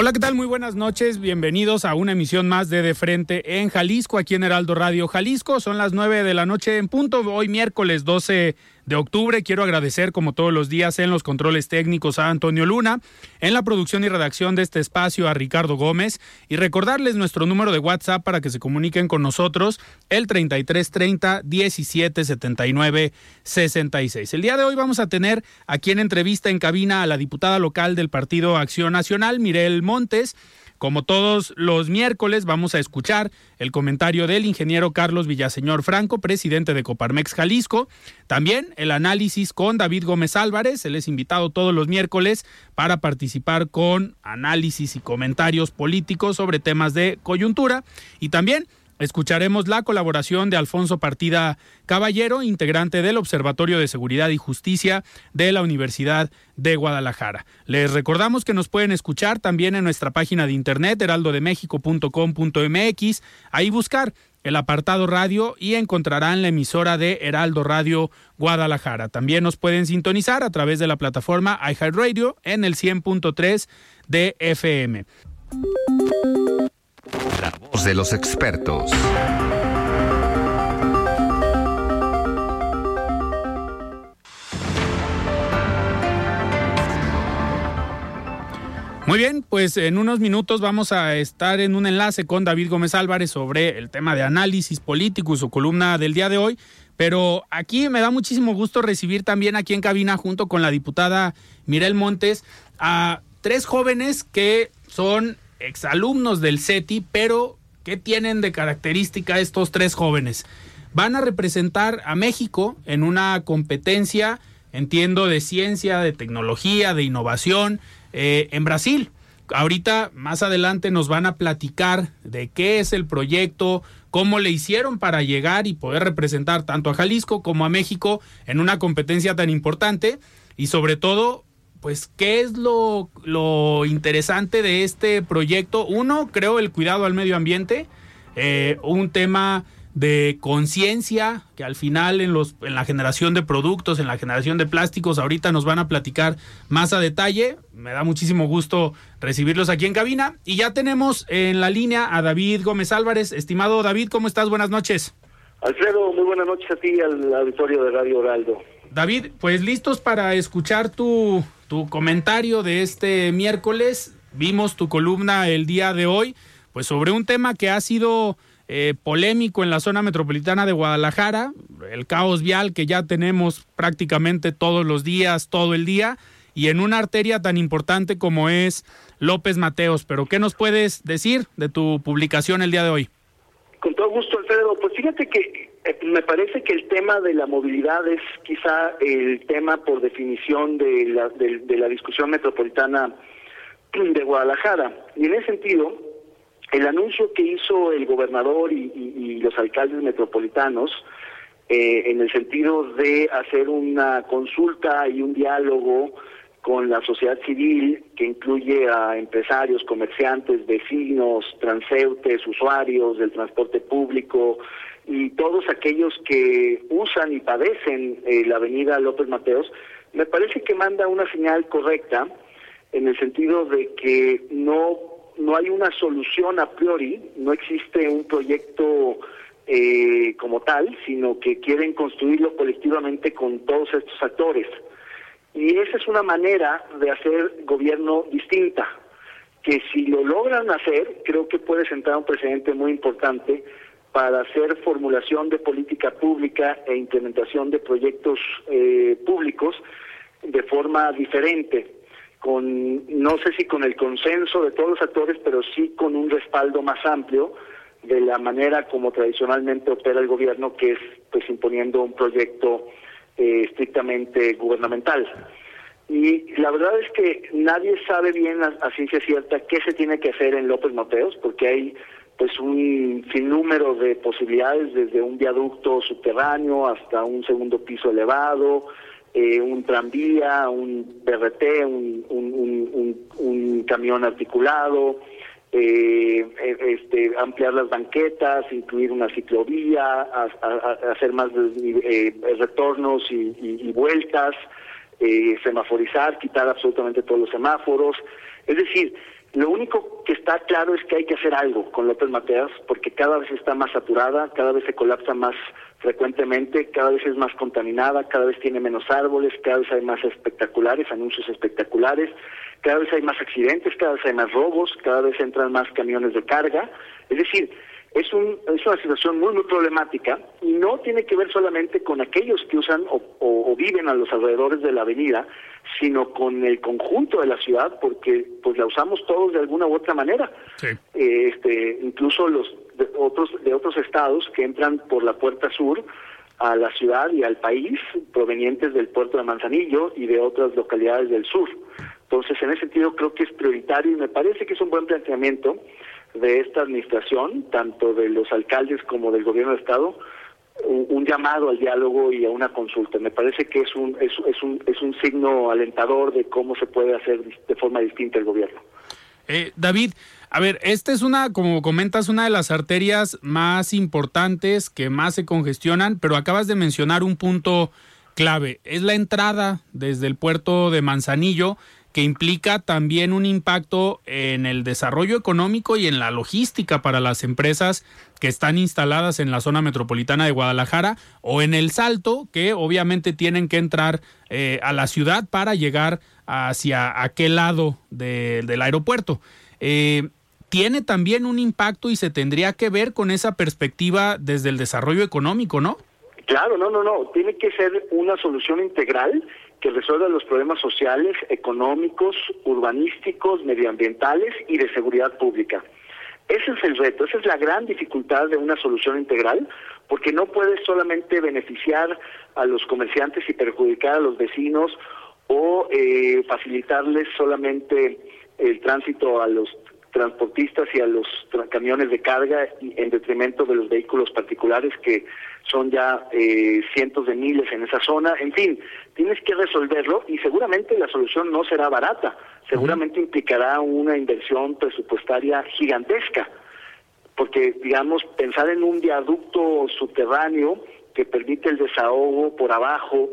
Hola, ¿qué tal? Muy buenas noches. Bienvenidos a una emisión más de De Frente en Jalisco, aquí en Heraldo Radio Jalisco. Son las 9 de la noche en punto, hoy miércoles 12 de octubre. Quiero agradecer, como todos los días, en los controles técnicos a Antonio Luna, en la producción y redacción de este espacio a Ricardo Gómez y recordarles nuestro número de WhatsApp para que se comuniquen con nosotros, el 3330 1779 66. El día de hoy vamos a tener aquí en entrevista en cabina a la diputada local del Partido Acción Nacional, Mirel Montes. Como todos los miércoles, vamos a escuchar el comentario del ingeniero Carlos Villaseñor Franco, presidente de Coparmex Jalisco. También el análisis con David Gómez Álvarez. Él es invitado todos los miércoles para participar con análisis y comentarios políticos sobre temas de coyuntura. Y también Escucharemos la colaboración de Alfonso Partida Caballero, integrante del Observatorio de Seguridad y Justicia de la Universidad de Guadalajara. Les recordamos que nos pueden escuchar también en nuestra página de internet heraldodemexico.com.mx, ahí buscar el apartado radio y encontrarán la emisora de Heraldo Radio Guadalajara. También nos pueden sintonizar a través de la plataforma iHeartRadio en el 100.3 de FM. La voz de los expertos. Muy bien, pues en unos minutos vamos a estar en un enlace con David Gómez Álvarez sobre el tema de análisis político y su columna del día de hoy. Pero aquí me da muchísimo gusto recibir también aquí en cabina, junto con la diputada Mirel Montes, a tres jóvenes que son exalumnos del CETI, pero ¿qué tienen de característica estos tres jóvenes? Van a representar a México en una competencia, entiendo, de ciencia, de tecnología, de innovación eh, en Brasil. Ahorita, más adelante, nos van a platicar de qué es el proyecto, cómo le hicieron para llegar y poder representar tanto a Jalisco como a México en una competencia tan importante y sobre todo pues, ¿qué es lo, lo, interesante de este proyecto? Uno, creo, el cuidado al medio ambiente, eh, un tema de conciencia que al final en, los, en la generación de productos, en la generación de plásticos, ahorita nos van a platicar más a detalle. Me da muchísimo gusto recibirlos aquí en cabina. Y ya tenemos en la línea a David Gómez Álvarez. Estimado David, ¿cómo estás? Buenas noches. Alfredo, muy buenas noches a ti al auditorio de Radio Oraldo. David, pues listos para escuchar tu, tu comentario de este miércoles. Vimos tu columna el día de hoy, pues sobre un tema que ha sido eh, polémico en la zona metropolitana de Guadalajara, el caos vial que ya tenemos prácticamente todos los días, todo el día, y en una arteria tan importante como es López Mateos. Pero, ¿qué nos puedes decir de tu publicación el día de hoy? Con todo gusto, Alfredo. Pues fíjate que eh, me parece que el tema de la movilidad es quizá el tema por definición de la, de, la discusión metropolitana de Guadalajara. Y en ese sentido, el anuncio que hizo el gobernador y, los alcaldes metropolitanos, eh, en el sentido de hacer una consulta y un diálogo con la sociedad civil que incluye a empresarios, comerciantes, vecinos, transeúntes, usuarios del transporte público y todos aquellos que usan y padecen eh, la avenida López Mateos, me parece que manda una señal correcta en el sentido de que no no hay una solución a priori, no existe un proyecto eh, como tal, sino que quieren construirlo colectivamente con todos estos actores. Y esa es una manera de hacer gobierno distinta, que si lo logran hacer, creo que puede sentar un precedente muy importante para hacer formulación de política pública e implementación de proyectos eh, públicos de forma diferente, con no sé si con el consenso de todos los actores, pero sí con un respaldo más amplio de la manera como tradicionalmente opera el gobierno, que es pues imponiendo un proyecto eh, estrictamente gubernamental. Y la verdad es que nadie sabe bien a, ciencia cierta qué se tiene que hacer en López Mateos, porque hay pues un sinnúmero de posibilidades, desde un viaducto subterráneo hasta un segundo piso elevado, eh, un tranvía, un BRT, un, un, camión articulado, eh, e, este, ampliar las banquetas, incluir una ciclovía, hacer más eh, retornos y, vueltas, eh, semaforizar, quitar absolutamente todos los semáforos. Es decir, lo único que está claro es que hay que hacer algo con López Mateas porque cada vez está más saturada, cada vez se colapsa más frecuentemente, cada vez es más contaminada, cada vez tiene menos árboles, cada vez hay más espectaculares, anuncios espectaculares, cada vez hay más accidentes, cada vez hay más robos, cada vez entran más camiones de carga. Es decir, es, un, es una situación muy, muy problemática y no tiene que ver solamente con aquellos que usan o, viven a los alrededores de la avenida, sino con el conjunto de la ciudad, porque pues la usamos todos de alguna u otra manera. Eh, este, incluso los de otros, de otros estados que entran por la puerta sur a la ciudad y al país, provenientes del puerto de Manzanillo y de otras localidades del sur. Entonces, en ese sentido, creo que es prioritario y me parece que es un buen planteamiento de esta administración, tanto de los alcaldes como del gobierno de Estado, un, llamado al diálogo y a una consulta. Me parece que es un, es, es, un, es un signo alentador de cómo se puede hacer de forma distinta el gobierno. Eh, David, a ver, esta es una, como comentas, una de las arterias más importantes que más se congestionan, pero acabas de mencionar un punto clave. Es la entrada desde el puerto de Manzanillo que implica también un impacto en el desarrollo económico y en la logística para las empresas que están instaladas en la zona metropolitana de Guadalajara o en el Salto, que obviamente tienen que entrar eh, a la ciudad para llegar hacia aquel lado del aeropuerto. Eh, tiene también un impacto y se tendría que ver con esa perspectiva desde el desarrollo económico, ¿no? Claro, no, no, no. Tiene que ser una solución integral que resuelva los problemas sociales, económicos, urbanísticos, medioambientales y de seguridad pública. Ese es el reto, esa es la gran dificultad de una solución integral, porque no puedes solamente beneficiar a los comerciantes y perjudicar a los vecinos o eh, facilitarles solamente el tránsito a los transportistas y a los camiones de carga en detrimento de los vehículos particulares que son ya eh, cientos de miles en esa zona. En fin, tienes que resolverlo y seguramente la solución no será barata, seguramente implicará una inversión presupuestaria gigantesca, porque digamos, pensar en un viaducto subterráneo que permite el desahogo por abajo,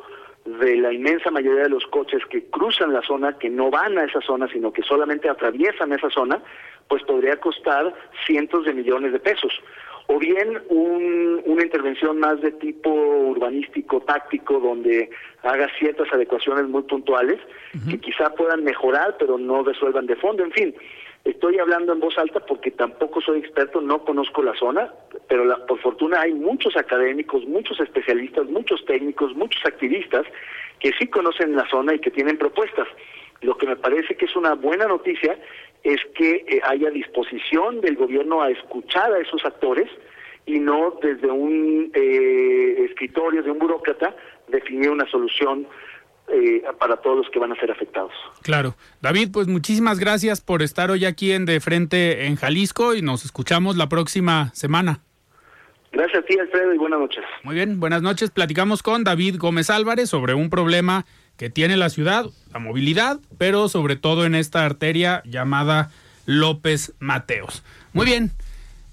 de la inmensa mayoría de los coches que cruzan la zona, que no van a esa zona, sino que solamente atraviesan esa zona, pues podría costar cientos de millones de pesos. O bien una intervención más de tipo urbanístico, táctico, donde haga ciertas adecuaciones muy puntuales, que quizá puedan mejorar, pero no resuelvan de fondo. En fin, Estoy hablando en voz alta porque tampoco soy experto, no conozco la zona, pero por fortuna hay muchos académicos, muchos especialistas, muchos técnicos, muchos activistas que sí conocen la zona y que tienen propuestas. Lo que me parece que es una buena noticia es que eh, haya disposición del gobierno a escuchar a esos actores y no desde un eh, escritorio de un burócrata definir una solución eh, para todos los que van a ser afectados. Claro. David, pues muchísimas gracias por estar hoy aquí en De Frente en Jalisco y nos escuchamos la próxima semana. Gracias a ti, Alfredo, y buenas noches. Muy bien, buenas noches. Platicamos con David Gómez Álvarez sobre un problema que tiene la ciudad, la movilidad, pero sobre todo en esta arteria llamada López Mateos. Muy bien,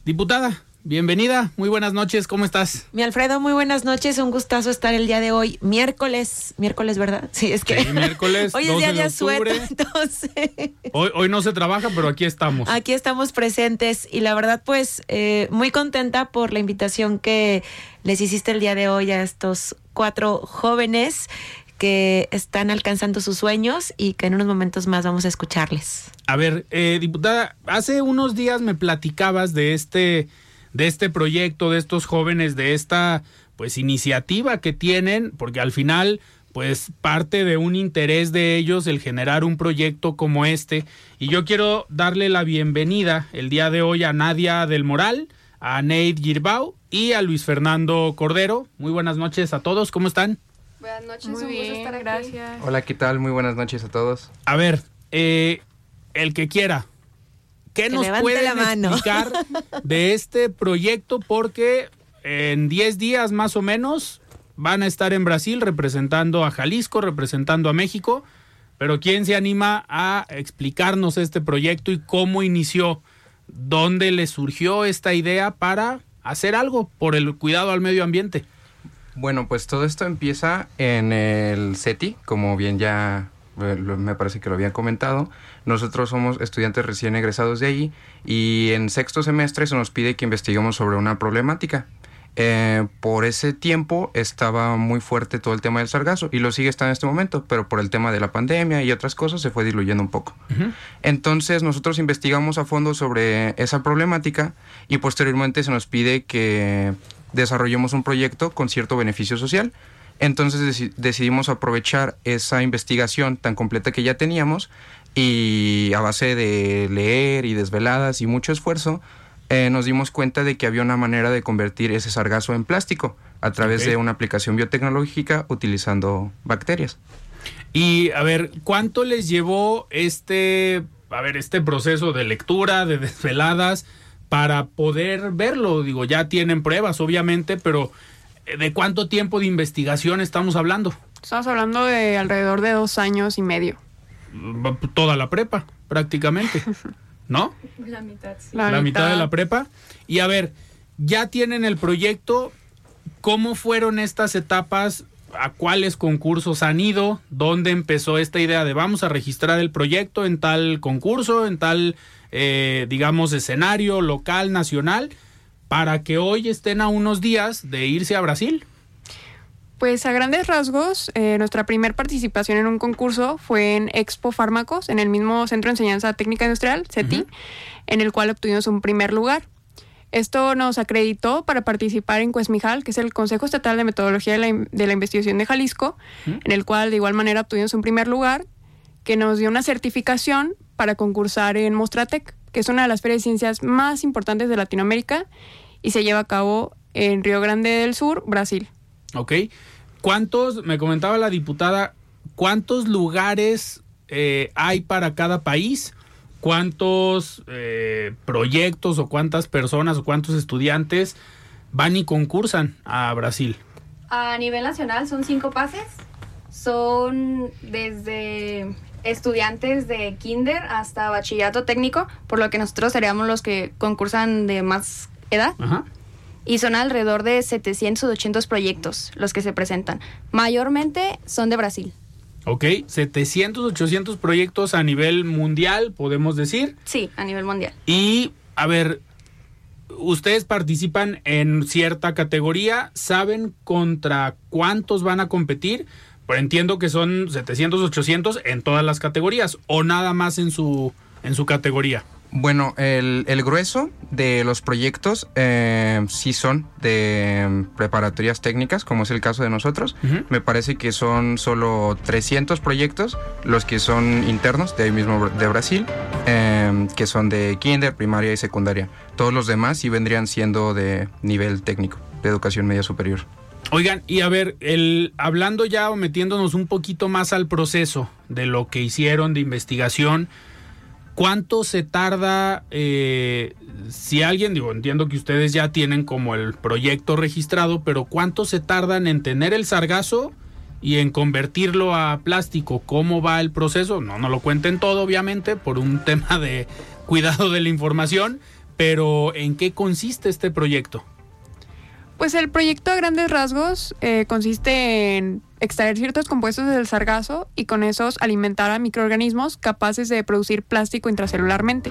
diputada, Bienvenida, muy buenas noches, ¿cómo estás? Mi Alfredo, muy buenas noches, un gustazo estar el día de hoy, miércoles, miércoles, ¿verdad? Sí, es que miércoles, hoy es día de, asueto, entonces. Hoy, hoy no se trabaja, pero aquí estamos. Aquí estamos presentes y la verdad, pues, eh, muy contenta por la invitación que les hiciste el día de hoy a estos cuatro jóvenes que están alcanzando sus sueños y que en unos momentos más vamos a escucharles. A ver, eh, diputada, hace unos días me platicabas de este de este proyecto, de estos jóvenes, de esta pues iniciativa que tienen, porque al final pues parte de un interés de ellos el generar un proyecto como este. Y yo quiero darle la bienvenida el día de hoy a Nadia del Moral, a Nate Girbau y a Luis Fernando Cordero. Muy buenas noches a todos, ¿cómo están? Buenas noches, Muy un gusto bien, estar aquí. gracias. Hola, ¿qué tal? Muy buenas noches a todos. A ver, eh, el que quiera, ¿qué Que nos mano. explicar de este proyecto? Porque en 10 días más o menos van a estar en Brasil representando a Jalisco, representando a México. Pero ¿quién se anima a explicarnos este proyecto y cómo inició? ¿Dónde le surgió esta idea para hacer algo por el cuidado al medio ambiente? Bueno, pues todo esto empieza en el CETI, como bien ya eh, me parece que lo habían comentado. Nosotros somos estudiantes recién egresados de allí y en sexto semestre se nos pide que investiguemos sobre una problemática. Eh, por ese tiempo estaba muy fuerte todo el tema del sargazo y lo sigue estando en este momento, pero por el tema de la pandemia y otras cosas se fue diluyendo un poco. Entonces nosotros investigamos a fondo sobre esa problemática y posteriormente se nos pide que desarrollemos un proyecto con cierto beneficio social. Entonces deci- decidimos aprovechar esa investigación tan completa que ya teníamos y a base de leer y desveladas y mucho esfuerzo, eh, nos dimos cuenta de que había una manera de convertir ese sargazo en plástico a través de una aplicación biotecnológica utilizando bacterias. Y a ver, ¿cuánto les llevó este, a ver, este proceso de lectura, de desveladas, para poder verlo? Digo, ya tienen pruebas, obviamente, pero eh, ¿de cuánto tiempo de investigación estamos hablando? Estamos hablando de alrededor de dos años y medio. Mm, Toda la prepa, prácticamente, ¿no? La mitad, sí. la, mitad. de la prepa. Y a ver, ya tienen el proyecto. ¿Cómo fueron estas etapas? ¿A cuáles concursos han ido? ¿Dónde empezó esta idea de vamos a registrar el proyecto en tal concurso, en tal, eh, digamos, escenario local, nacional, para que hoy estén a unos días de irse a Brasil? Pues a grandes rasgos, eh, nuestra primera participación en un concurso fue en Expo Fármacos, en el mismo Centro de Enseñanza Técnica Industrial, CETI, en el cual obtuvimos un primer lugar. Esto nos acreditó para participar en Cuesmijal, que es el Consejo Estatal de Metodología de la, de la Investigación de Jalisco, en el cual de igual manera obtuvimos un primer lugar, que nos dio una certificación para concursar en Mostratec, que es una de las ferias de ciencias más importantes de Latinoamérica y se lleva a cabo en Río Grande del Sur, Brasil. ¿Ok? ¿Cuántos, me comentaba la diputada, cuántos lugares eh, hay para cada país? ¿Cuántos eh, proyectos o cuántas personas o cuántos estudiantes van y concursan a Brasil? A nivel nacional son cinco pases. Son desde estudiantes de kinder hasta bachillerato técnico, por lo que nosotros seríamos los que concursan de más edad. Ajá. Y son alrededor de 700 o 800 proyectos los que se presentan. Mayormente son de Brasil. Ok, 700, 800 proyectos a nivel mundial, podemos decir. Sí, a nivel mundial. Y, a ver, ustedes participan en cierta categoría, ¿saben contra cuántos van a competir? Pues entiendo que son 700, 800 en todas las categorías o nada más en su, en su categoría. Bueno, el, el grueso de los proyectos eh, sí son de preparatorias técnicas, como es el caso de nosotros. Me parece que son solo 300 proyectos los que son internos de ahí mismo de Brasil, eh, que son de kinder, primaria y secundaria. Todos los demás sí vendrían siendo de nivel técnico, de educación media superior. Oigan, y a ver, el, hablando ya o metiéndonos un poquito más al proceso de lo que hicieron de investigación, ¿cuánto se tarda eh, si alguien, digo, entiendo que ustedes ya tienen como el proyecto registrado, pero cuánto se tardan en tener el sargazo y en convertirlo a plástico? ¿Cómo va el proceso? No, no lo cuenten todo, obviamente, por un tema de cuidado de la información, pero ¿en qué consiste este proyecto? Pues el proyecto a grandes rasgos eh, consiste en extraer ciertos compuestos del sargazo y con esos alimentar a microorganismos capaces de producir plástico intracelularmente.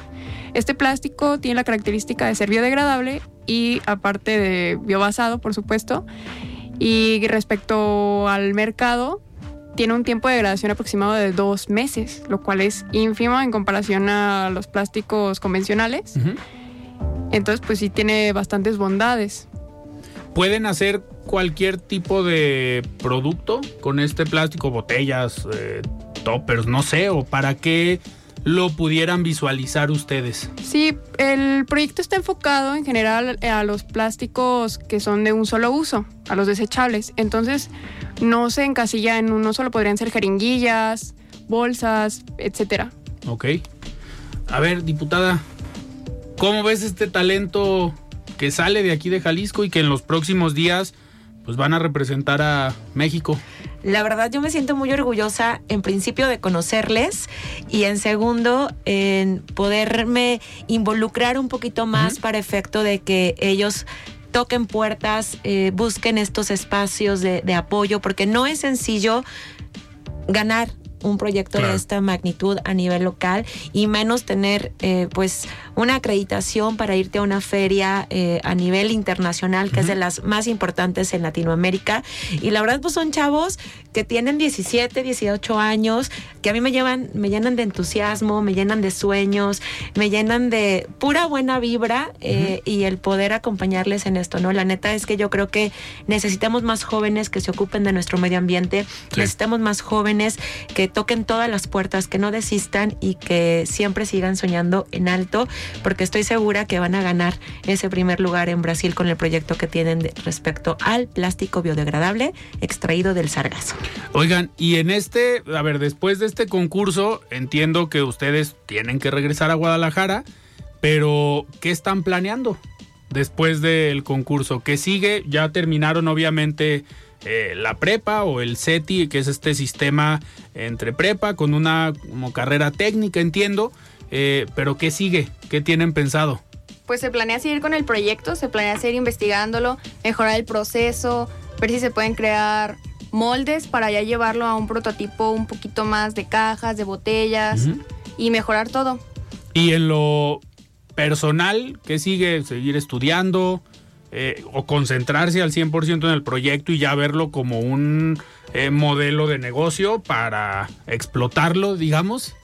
Este plástico tiene la característica de ser biodegradable y aparte de biobasado, por supuesto. Y respecto al mercado, tiene un tiempo de degradación aproximado de dos meses, lo cual es ínfimo en comparación a los plásticos convencionales. Entonces, pues sí tiene bastantes bondades. Pueden hacer cualquier tipo de producto con este plástico, botellas, eh, toppers, no sé, o para qué lo pudieran visualizar ustedes. Sí, el proyecto está enfocado en general a los plásticos que son de un solo uso, a los desechables. Entonces, no se encasilla en uno solo, podrían ser jeringuillas, bolsas, etcétera. Ok. A ver, diputada, ¿cómo ves este talento que sale de aquí de Jalisco y que en los próximos días pues van a representar a México? La verdad yo me siento muy orgullosa en principio de conocerles y en segundo en poderme involucrar un poquito más para efecto de que ellos toquen puertas, eh, busquen estos espacios de, de apoyo, porque no es sencillo ganar un proyecto Claro. de esta magnitud a nivel local y menos tener eh, pues una acreditación para irte a una feria eh, a nivel internacional que es de las más importantes en Latinoamérica y la verdad pues son chavos que tienen 17, 18 años que a mí me llevan me llenan de entusiasmo, me llenan de sueños, me llenan de pura buena vibra eh, y el poder acompañarles en esto, ¿no? La neta es que yo creo que necesitamos más jóvenes que se ocupen de nuestro medio ambiente, Sí. necesitamos más jóvenes que toquen todas las puertas, que no desistan y que siempre sigan soñando en alto, porque estoy segura que van a ganar ese primer lugar en Brasil con el proyecto que tienen respecto al plástico biodegradable extraído del sargazo. Oigan, y en este, a ver, después de este concurso, entiendo que ustedes tienen que regresar a Guadalajara, pero ¿qué están planeando después del concurso? ¿Qué sigue? Ya terminaron obviamente eh, la prepa o el CETI, que es este sistema entre prepa con una como carrera técnica, entiendo, eh, pero ¿qué sigue? ¿Qué tienen pensado? Pues se planea seguir con el proyecto, se planea seguir investigándolo, mejorar el proceso, ver si se pueden crear moldes para ya llevarlo a un prototipo un poquito más de cajas, de botellas y mejorar todo. Y en lo personal, ¿qué sigue? ¿Seguir estudiando? Eh, o concentrarse al 100% en el proyecto y ya verlo como un eh, modelo de negocio para explotarlo, digamos.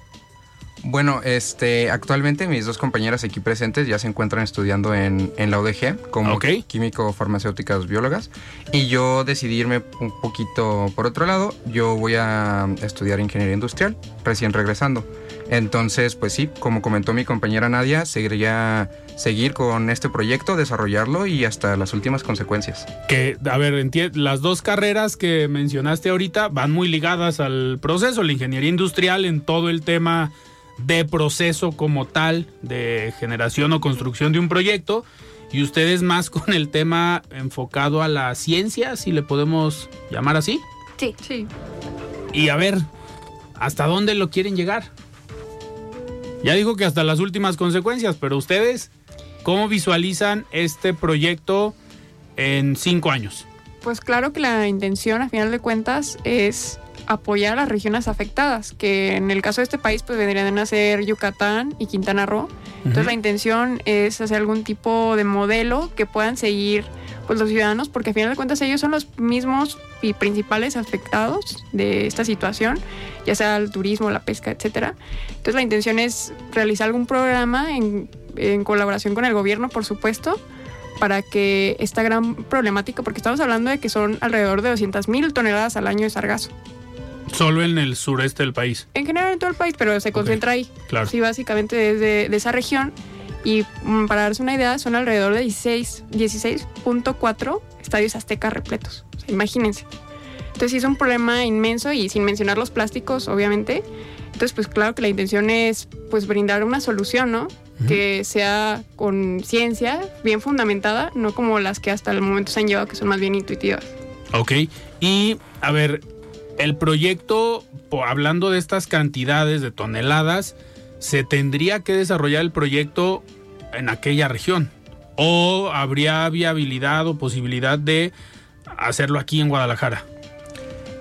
Bueno, este, actualmente mis dos compañeras aquí presentes ya se encuentran estudiando en, en la UDG como químico farmacéuticas biólogas y yo decidí irme un poquito por otro lado. Yo voy a estudiar ingeniería industrial recién regresando. Entonces, pues sí, como comentó mi compañera Nadia, seguiría seguir con este proyecto, desarrollarlo y hasta las últimas consecuencias. Que, a ver, las dos carreras que mencionaste ahorita van muy ligadas al proceso, la ingeniería industrial en todo el tema de proceso como tal, de generación o construcción de un proyecto, y ustedes más con el tema enfocado a la ciencia, si le podemos llamar así. Sí. Sí. Y a ver, ¿hasta dónde lo quieren llegar? Ya digo que hasta las últimas consecuencias, pero ustedes, ¿cómo visualizan este proyecto en cinco años? Pues claro que la intención, a final de cuentas, es apoyar a las regiones afectadas, que en el caso de este país, pues vendrían a ser Yucatán y Quintana Roo. Entonces Ujú. la intención es hacer algún tipo de modelo que puedan seguir pues los ciudadanos, porque a final de cuentas ellos son los mismos y principales afectados de esta situación, ya sea el turismo, la pesca, etcétera. Entonces la intención es realizar algún programa en, en colaboración con el gobierno, por supuesto, para que esta gran problemática, porque estamos hablando de que son alrededor de 200 mil toneladas al año de sargazo. Solo en el sureste del país, En general en todo el país, pero se concentra ahí. claro. Sí, básicamente desde de esa región. Y mm, para darse una idea, son alrededor de 16 16.4 estadios aztecas repletos. O sea, imagínense. Entonces sí es un problema inmenso y sin mencionar los plásticos, obviamente. Entonces, pues claro que la intención es pues brindar una solución, ¿no? Que sea con ciencia, bien fundamentada, no como las que hasta el momento se han llevado, que son más bien intuitivas. Ok. Y, a ver, el proyecto, hablando de estas cantidades de toneladas, se tendría que desarrollar el proyecto en aquella región. ¿O habría viabilidad o posibilidad de hacerlo aquí en Guadalajara?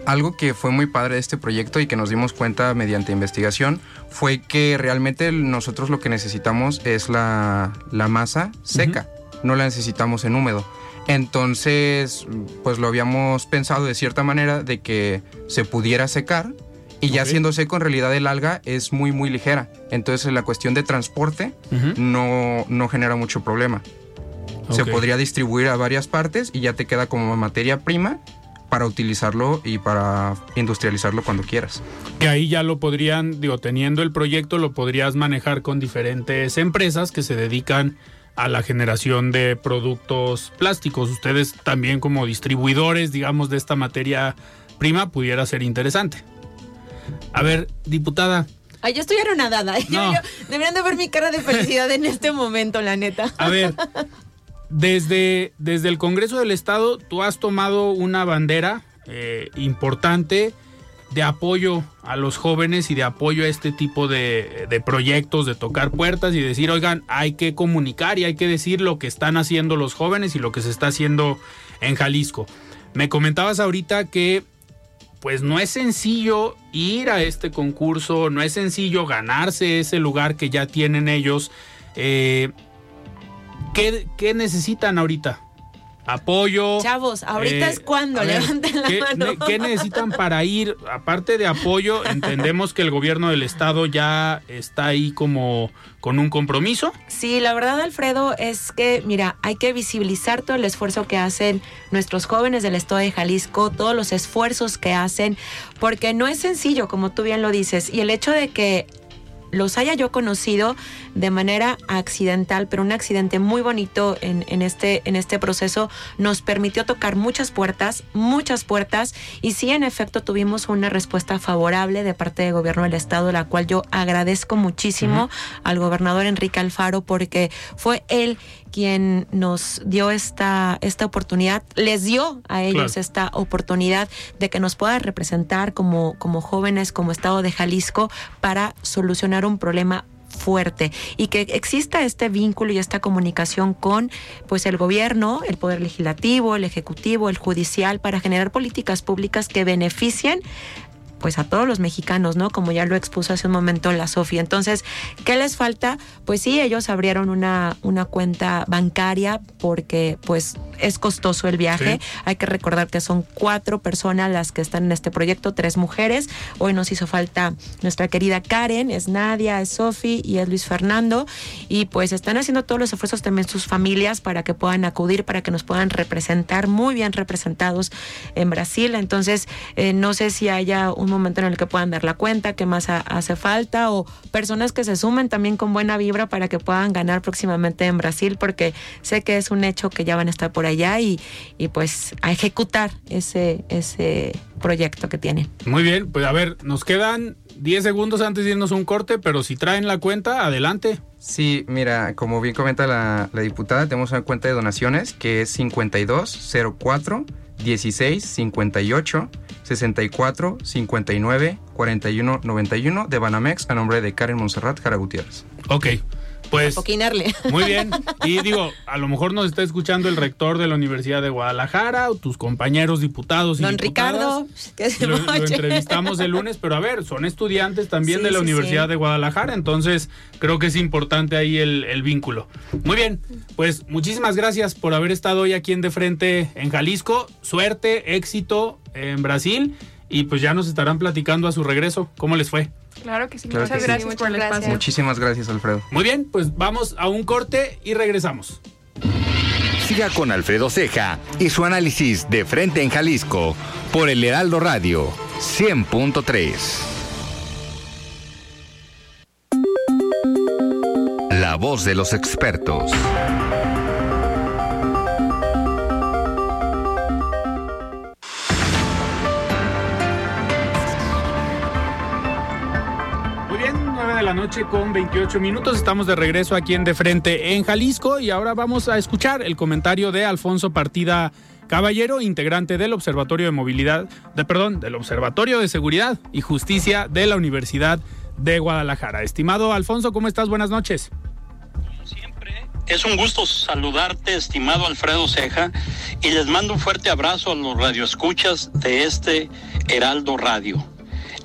Algo que fue muy padre de este proyecto y que nos dimos cuenta mediante investigación fue que realmente nosotros lo que necesitamos es la, la masa seca, no la necesitamos en húmedo. Entonces, pues lo habíamos pensado de cierta manera de que se pudiera secar y ya Ok. siendo seco en realidad el alga es muy muy ligera. Entonces la cuestión de transporte no, no genera mucho problema. Se podría distribuir a varias partes y ya te queda como materia prima para utilizarlo y para industrializarlo cuando quieras. Que ahí ya lo podrían, digo, teniendo el proyecto, lo podrías manejar con diferentes empresas que se dedican a la generación de productos plásticos. Ustedes también como distribuidores, digamos, de esta materia prima, pudiera ser interesante. A ver, diputada. Ay, yo estoy anonadada. deberían de ver mi cara de felicidad en este momento, la neta. A ver, desde, desde el Congreso del Estado, tú has tomado una bandera eh, importante de apoyo a los jóvenes y de apoyo a este tipo de, proyectos, de tocar puertas y decir, oigan, hay que comunicar y hay que decir lo que están haciendo los jóvenes y lo que se está haciendo en Jalisco. Me comentabas ahorita que pues no es sencillo ir a este concurso, no es sencillo ganarse ese lugar que ya tienen ellos. Eh, ¿qué, necesitan ahorita? apoyo. Chavos, ahorita eh, es cuando, levanten la mano. ¿Qué necesitan para ir? Aparte de apoyo, entendemos que el gobierno del estado ya está ahí como con un compromiso. Sí, la verdad, Alfredo, es que, mira, hay que visibilizar todo el esfuerzo que hacen nuestros jóvenes del estado de Jalisco, todos los esfuerzos que hacen, porque no es sencillo, como tú bien lo dices, y el hecho de que los haya yo conocido de manera accidental, pero un accidente muy bonito en, este, en este proceso nos permitió tocar muchas puertas, muchas puertas, y sí, en efecto, tuvimos una respuesta favorable de parte del gobierno del estado, la cual yo agradezco muchísimo al gobernador Enrique Alfaro porque fue él quien nos dio esta, esta oportunidad, les dio a ellos esta oportunidad de que nos pueda representar como, como jóvenes, como Estado de Jalisco, para solucionar un problema fuerte. Y que exista este vínculo y esta comunicación con pues el gobierno, el poder legislativo, el ejecutivo, el judicial para generar políticas públicas que beneficien pues a todos los mexicanos, ¿no? Como ya lo expuso hace un momento la Sofía. Entonces, ¿qué les falta? Pues sí, ellos abrieron una, una cuenta bancaria porque pues es costoso el viaje. Hay que recordar que son cuatro personas las que están en este proyecto, tres mujeres. Hoy nos hizo falta nuestra querida Karen, es Nadia, es Sofi y es Luis Fernando. Y pues están haciendo todos los esfuerzos también sus familias para que puedan acudir, para que nos puedan representar muy bien representados en Brasil. Entonces, eh, no sé si haya un momento en el que puedan dar la cuenta, qué más hace falta, o personas que se sumen también con buena vibra para que puedan ganar próximamente en Brasil, porque sé que es un hecho que ya van a estar por allá y, y pues a ejecutar ese, ese proyecto que tienen. Muy bien, pues a ver, nos quedan 10 segundos antes de irnos un corte, pero si traen la cuenta, adelante. Sí, mira, como bien comenta la, la diputada, tenemos una cuenta de donaciones que es 5204 16 58 64 59 41 91 de Banamex a nombre de Karen Monserrat Jara Gutiérrez. Ok. Pues muy bien. Y digo, a lo mejor nos está escuchando el rector de la Universidad de Guadalajara o tus compañeros diputados y Don Ricardo, que se lo, lo, entrevistamos el lunes, pero a ver, son estudiantes también de la Universidad de Guadalajara, entonces creo que es importante ahí el, el, vínculo. Muy bien, pues muchísimas gracias por haber estado hoy aquí en De Frente en Jalisco. Suerte, éxito en Brasil y pues ya nos estarán platicando a su regreso. ¿Cómo les fue? Claro que sí. Muchas gracias por el espacio. Muchísimas gracias, Alfredo. Muy bien, pues vamos a un corte y regresamos. Siga con Alfredo Ceja y su análisis de frente en Jalisco por el Heraldo Radio 100.3. La voz de los expertos. Noche con 28 minutos. Estamos de regreso aquí en De Frente en Jalisco y ahora vamos a escuchar el comentario de Alfonso Partida Caballero, integrante del Observatorio de Movilidad, de perdón, del Observatorio de Seguridad y Justicia de la Universidad de Guadalajara. Estimado Alfonso, ¿cómo estás? Buenas noches. Como siempre, es un gusto saludarte, estimado Alfredo Ceja, y les mando un fuerte abrazo a los radioescuchas de este Heraldo Radio.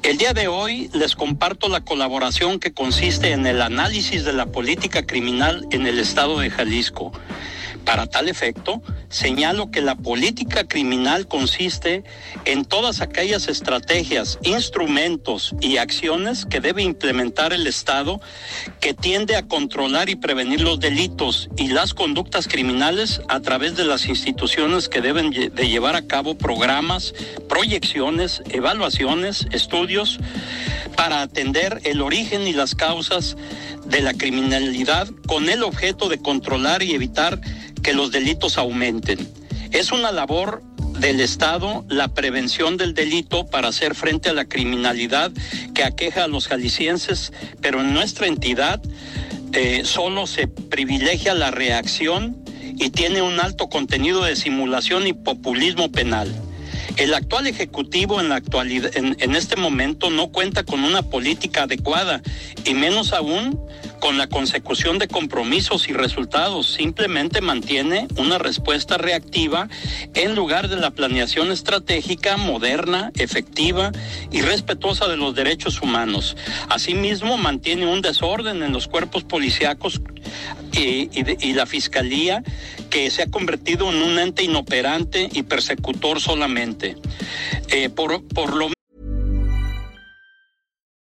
El día de hoy les comparto la colaboración que consiste en el análisis de la política criminal en el estado de Jalisco. Para tal efecto, señalo que la política criminal consiste en todas aquellas estrategias, instrumentos y acciones que debe implementar el Estado que tiende a controlar y prevenir los delitos y las conductas criminales a través de las instituciones que deben de llevar a cabo programas, proyecciones, evaluaciones, estudios para atender el origen y las causas de la criminalidad con el objeto de controlar y evitar que los delitos aumenten. Es una labor del Estado la prevención del delito para hacer frente a la criminalidad que aqueja a los jaliscienses, pero en nuestra entidad eh, solo se privilegia la reacción y tiene un alto contenido de simulación y populismo penal. El actual Ejecutivo en, la actualidad, en, este momento no cuenta con una política adecuada y menos aún con la consecución de compromisos y resultados. Simplemente mantiene una respuesta reactiva en lugar de la planeación estratégica, moderna, efectiva y respetuosa de los derechos humanos. Asimismo, mantiene un desorden en los cuerpos policíacos y, la Fiscalía que se ha convertido en un ente inoperante y persecutor solamente. Eh, por, por lo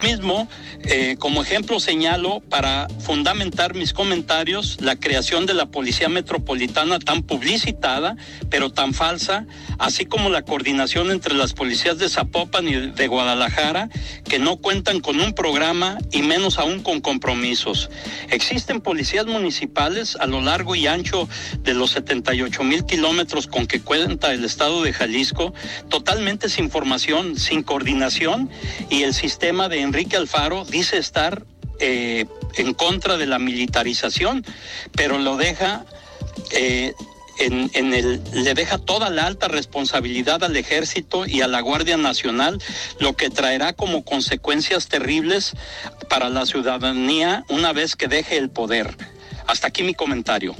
Mismo, eh, como ejemplo señalo para fundamentar mis comentarios la creación de la Policía Metropolitana tan publicitada, pero tan falsa, así como la coordinación entre las policías de Zapopan y de Guadalajara, que no cuentan con un programa y menos aún con compromisos. Existen policías municipales a lo largo y ancho de los 78 mil kilómetros con que cuenta el estado de Jalisco, totalmente sin formación, sin coordinación y el sistema de Enrique Alfaro dice estar eh, en contra de la militarización, pero lo deja eh, en, el, le deja toda la alta responsabilidad al ejército y a la Guardia Nacional, lo que traerá como consecuencias terribles para la ciudadanía una vez que deje el poder. Hasta aquí mi comentario.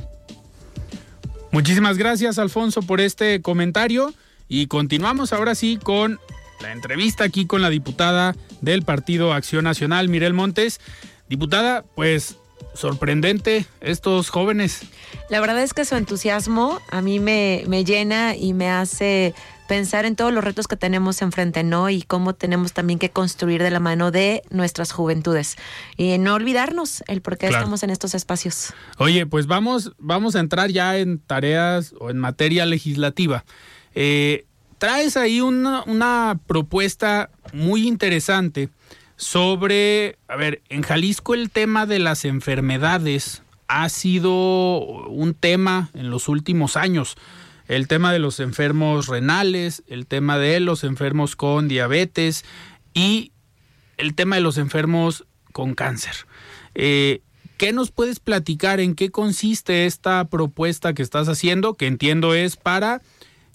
Muchísimas gracias, Alfonso, por este comentario. Y continuamos ahora sí con la entrevista aquí con la diputada del Partido Acción Nacional, Mirel Montes. Diputada, pues sorprendente estos jóvenes. La verdad es que su entusiasmo a mí me, me llena y me hace pensar en todos los retos que tenemos enfrente, ¿no? Y cómo tenemos también que construir de la mano de nuestras juventudes. Y no olvidarnos el por qué estamos en estos espacios. Oye, pues vamos, vamos a entrar ya en tareas o en materia legislativa. Eh, traes ahí una, propuesta muy interesante sobre, a ver, en Jalisco el tema de las enfermedades ha sido un tema en los últimos años. El tema de los enfermos renales, el tema de los enfermos con diabetes y el tema de los enfermos con cáncer. Eh, ¿Qué nos puedes platicar? ¿En qué consiste esta propuesta que estás haciendo? Que entiendo es para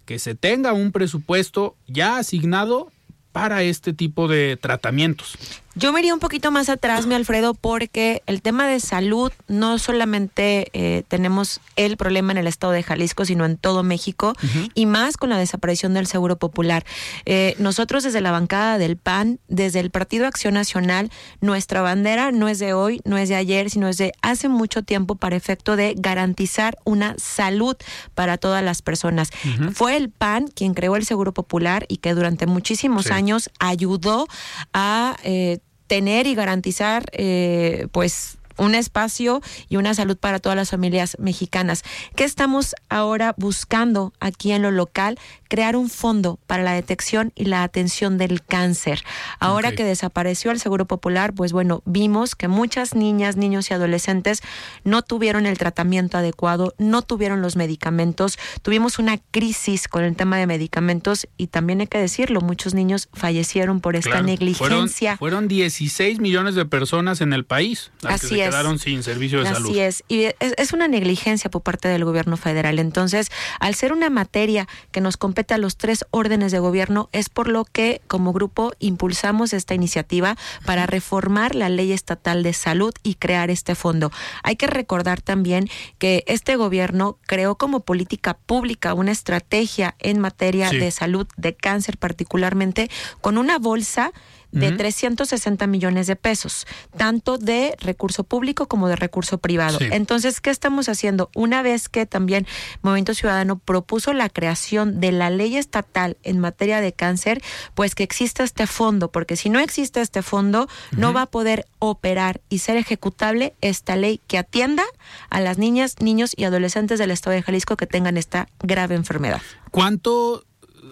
que se tenga un presupuesto ya asignado para este tipo de tratamientos. Yo me iría un poquito más atrás, mi Alfredo, porque el tema de salud no solamente eh, tenemos el problema en el estado de Jalisco, sino en todo México y más con la desaparición del Seguro Popular. Eh, nosotros desde la bancada del PAN, desde el Partido Acción Nacional, nuestra bandera no es de hoy, no es de ayer, sino es de hace mucho tiempo para efecto de garantizar una salud para todas las personas. Fue el PAN quien creó el Seguro Popular y que durante muchísimos años ayudó a... Eh, tener y garantizar eh, pues un espacio y una salud para todas las familias mexicanas. ¿Qué estamos ahora buscando aquí en lo local? Crear un fondo para la detección y la atención del cáncer. Ahora que desapareció el Seguro Popular, pues bueno, vimos que muchas niñas, niños y adolescentes no tuvieron el tratamiento adecuado, no tuvieron los medicamentos, tuvimos una crisis con el tema de medicamentos y también hay que decirlo, muchos niños fallecieron por esta negligencia. Fueron, 16 millones de personas en el país que se quedaron sin servicio de salud. Así es, y es, una negligencia por parte del gobierno federal. Entonces, al ser una materia que nos compete a los tres órdenes de gobierno, es por lo que como grupo impulsamos esta iniciativa para reformar la ley estatal de salud y crear este fondo. Hay que recordar también que este gobierno creó como política pública una estrategia en materia de salud, de cáncer particularmente, con una bolsa de 360 millones de pesos, tanto de recurso público como de recurso privado. Entonces, ¿qué estamos haciendo? Una vez que también Movimiento Ciudadano propuso la creación de la ley estatal en materia de cáncer, pues que exista este fondo, porque si no existe este fondo, no va a poder operar y ser ejecutable esta ley que atienda a las niñas, niños y adolescentes del estado de Jalisco que tengan esta grave enfermedad. ¿Cuánto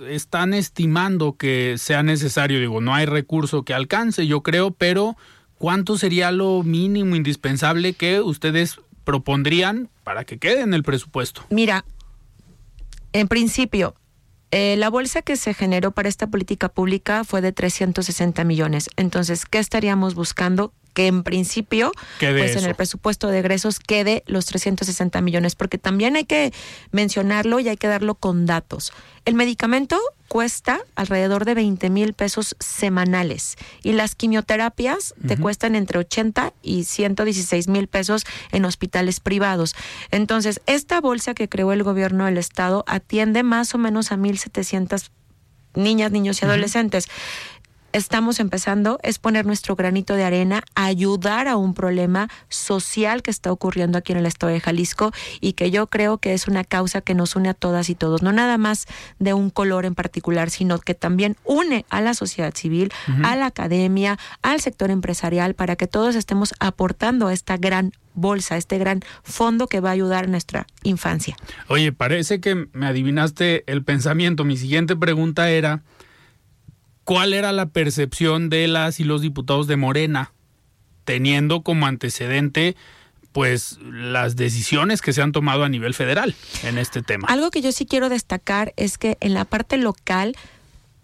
están estimando que sea necesario? Digo, no hay recurso que alcance, yo creo, pero ¿cuánto sería lo mínimo indispensable que ustedes propondrían para que quede en el presupuesto? Mira, en principio, eh, la bolsa que se generó para esta política pública fue de 360 millones. Entonces, ¿qué estaríamos buscando? Que en principio, pues en el presupuesto de egresos quede los 360 millones, porque también hay que mencionarlo y hay que darlo con datos. El medicamento cuesta alrededor de 20 mil pesos semanales y las quimioterapias te cuestan entre 80 y 116 mil pesos en hospitales privados. Entonces, esta bolsa que creó el gobierno del estado atiende más o menos a 1.700 niñas, niños y adolescentes estamos empezando es poner nuestro granito de arena, ayudar a un problema social que está ocurriendo aquí en el estado de Jalisco y que yo creo que es una causa que nos une a todas y todos, no nada más de un color en particular, sino que también une a la sociedad civil, a la academia, al sector empresarial, para que todos estemos aportando a esta gran bolsa, este gran fondo que va a ayudar a nuestra infancia. Oye, parece que me adivinaste el pensamiento. Mi siguiente pregunta era, cuál era la percepción de las y los diputados de Morena, teniendo como antecedente pues las decisiones que se han tomado a nivel federal en este tema. Algo que yo sí quiero destacar es que en la parte local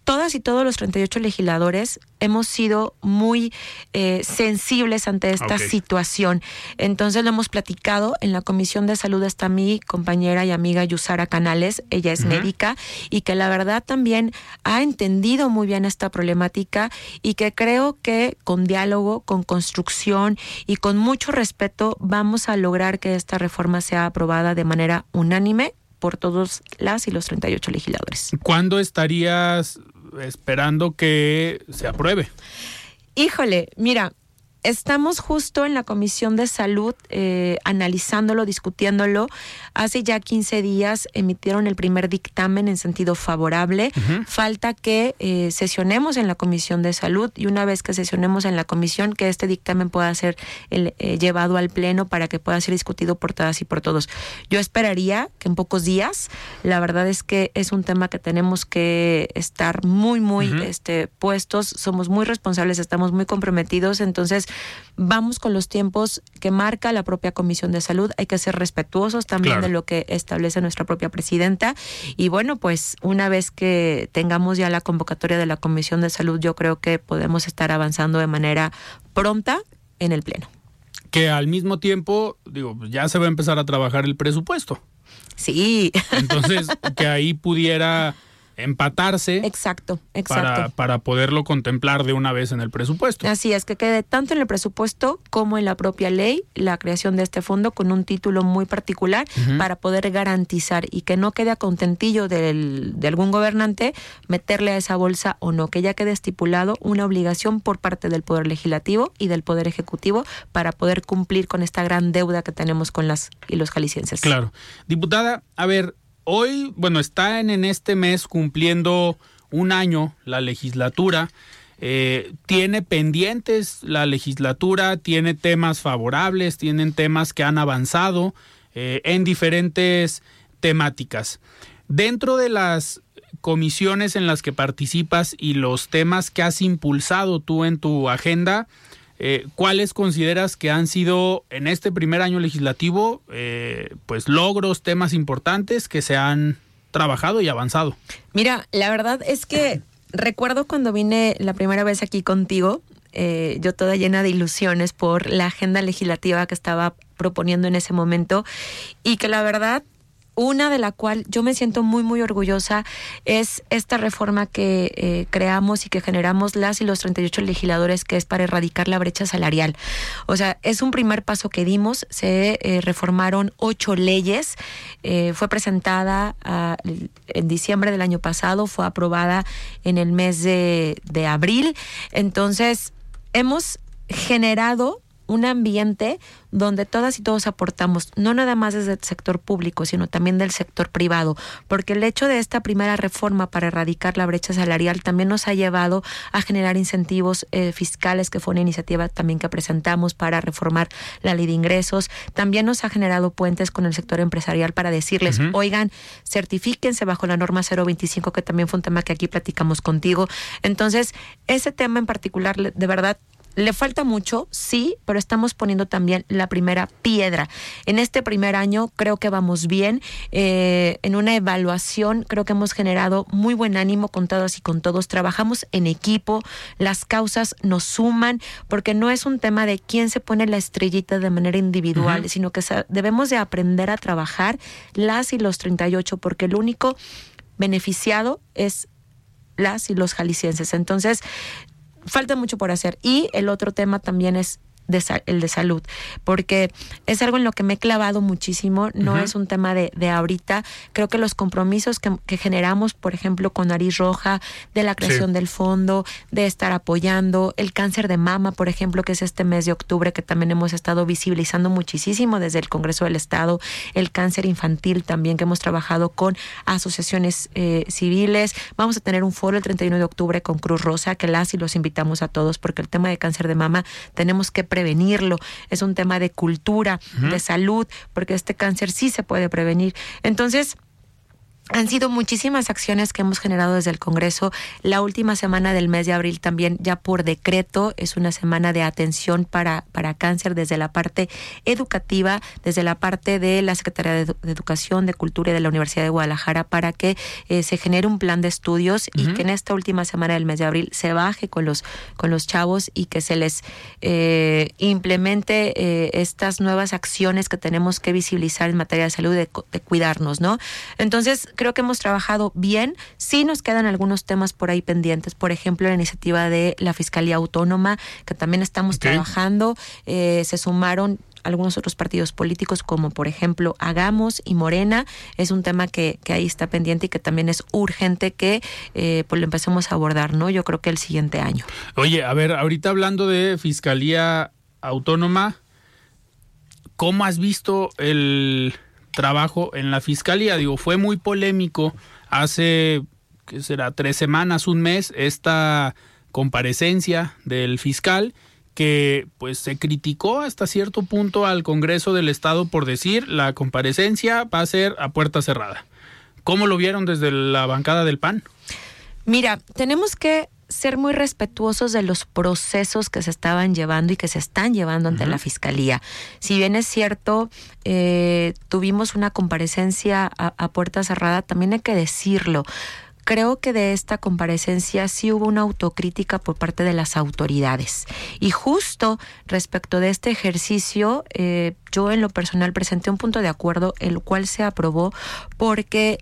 todas y todos los 38 legisladores hemos sido muy eh, sensibles ante esta situación. Entonces lo hemos platicado. En la Comisión de Salud está mi compañera y amiga Yusara Canales. Ella es médica y que la verdad también ha entendido muy bien esta problemática y que creo que con diálogo, con construcción y con mucho respeto vamos a lograr que esta reforma sea aprobada de manera unánime por todos las y los 38 legisladores. ¿Cuándo estarías esperando que se apruebe. Híjole, mira, Estamos justo en la Comisión de Salud eh, analizándolo, discutiéndolo. Hace ya 15 días emitieron el primer dictamen en sentido favorable. Falta que eh, sesionemos en la Comisión de Salud y una vez que sesionemos en la comisión, que este dictamen pueda ser eh, llevado al Pleno para que pueda ser discutido por todas y por todos. Yo esperaría que en pocos días, la verdad es que es un tema que tenemos que estar muy, muy este, puestos, somos muy responsables, estamos muy comprometidos, entonces vamos con los tiempos que marca la propia Comisión de Salud. Hay que ser respetuosos también de lo que establece nuestra propia presidenta. Y bueno, pues una vez que tengamos ya la convocatoria de la Comisión de Salud, yo creo que podemos estar avanzando de manera pronta en el Pleno. Que al mismo tiempo, digo, ya se va a empezar a trabajar el presupuesto. Sí. Entonces, que ahí pudiera empatarse. Exacto, exacto. Para, poderlo contemplar de una vez en el presupuesto. Así es, que quede tanto en el presupuesto como en la propia ley la creación de este fondo con un título muy particular para poder garantizar y que no quede a contentillo del, de algún gobernante meterle a esa bolsa o no, que ya quede estipulado una obligación por parte del Poder Legislativo y del Poder Ejecutivo para poder cumplir con esta gran deuda que tenemos con las y los jaliscienses. Claro. Diputada, a ver, hoy, bueno, está en, en este mes cumpliendo un año la legislatura. eh, tiene pendientes la legislatura, tiene temas favorables, tienen temas que han avanzado eh, en diferentes temáticas. Dentro de las comisiones en las que participas y los temas que has impulsado tú en tu agenda, eh, ¿cuáles consideras que han sido en este primer año legislativo, eh, pues logros, temas importantes que se han trabajado y avanzado? Mira, la verdad es que recuerdo cuando vine la primera vez aquí contigo, eh, yo toda llena de ilusiones por la agenda legislativa que estaba proponiendo en ese momento y que la verdad una de la cual yo me siento muy, muy orgullosa es esta reforma que eh, creamos y que generamos las y los 38 legisladores, que es para erradicar la brecha salarial. O sea, es un primer paso que dimos. Se eh, reformaron ocho leyes. Eh, fue presentada ah, en diciembre del año pasado, fue aprobada en el mes de, de abril. Entonces, hemos generado un ambiente donde todas y todos aportamos, no nada más desde el sector público, sino también del sector privado, porque el hecho de esta primera reforma para erradicar la brecha salarial también nos ha llevado a generar incentivos eh, fiscales, que fue una iniciativa también que presentamos para reformar la ley de ingresos, también nos ha generado puentes con el sector empresarial para decirles, oigan, certifíquense bajo la norma 025, que también fue un tema que aquí platicamos contigo. Entonces, ese tema en particular, de verdad, le falta mucho, sí, pero estamos poniendo también la primera piedra. En este primer año creo que vamos bien. Eh, en una evaluación creo que hemos generado muy buen ánimo con todas y con todos. Trabajamos en equipo, las causas nos suman, porque no es un tema de quién se pone la estrellita de manera individual, sino que debemos de aprender a trabajar las y los 38, porque el único beneficiado es las y los jaliscienses. Entonces, falta mucho por hacer. Y el otro tema también es el de salud, porque es algo en lo que me he clavado muchísimo, no es un tema de, de, ahorita, creo que los compromisos que, generamos, por ejemplo, con Nariz Roja, de la creación del fondo, de estar apoyando, el cáncer de mama, por ejemplo, que es este mes de octubre, que también hemos estado visibilizando muchísimo desde el Congreso del Estado, el cáncer infantil también, que hemos trabajado con asociaciones eh, civiles, vamos a tener un foro el 31 de octubre con Cruz Rosa, que las y los invitamos a todos, porque el tema de cáncer de mama tenemos que prevenirlo, es un tema de cultura, de salud, porque este cáncer sí se puede prevenir. Entonces, han sido muchísimas acciones que hemos generado desde el Congreso. La última semana del mes de abril también, ya por decreto, es una semana de atención para, para cáncer desde la parte educativa, desde la parte de la Secretaría de, Educación, de Cultura y de la Universidad de Guadalajara para que eh, se genere un plan de estudios y que en esta última semana del mes de abril se baje con los, con los chavos y que se les eh, implemente eh, estas nuevas acciones que tenemos que visibilizar en materia de salud, de, de cuidarnos, ¿no? Entonces, creo que hemos trabajado bien. Sí nos quedan algunos temas por ahí pendientes, por ejemplo, la iniciativa de la Fiscalía Autónoma, que también estamos trabajando. Eh, se sumaron algunos otros partidos políticos, como por ejemplo Hagamos y Morena. Es un tema que, ahí está pendiente y que también es urgente que eh, pues lo empecemos a abordar, ¿no? Yo creo que el siguiente año. Oye, a ver, ahorita hablando de Fiscalía Autónoma, ¿cómo has visto el trabajo en la fiscalía. Digo, fue muy polémico hace, ¿qué será? Tres semanas, un mes, esta comparecencia del fiscal que pues se criticó hasta cierto punto al Congreso del Estado por decir la comparecencia va a ser a puerta cerrada. ¿Cómo lo vieron desde la bancada del PAN? Mira, tenemos que ser muy respetuosos de los procesos que se estaban llevando y que se están llevando ante la fiscalía. Si bien es cierto, eh, tuvimos una comparecencia a, puerta cerrada, también hay que decirlo creo que de esta comparecencia sí hubo una autocrítica por parte de las autoridades. Y justo respecto de este ejercicio, eh, yo en lo personal presenté un punto de acuerdo, el cual se aprobó porque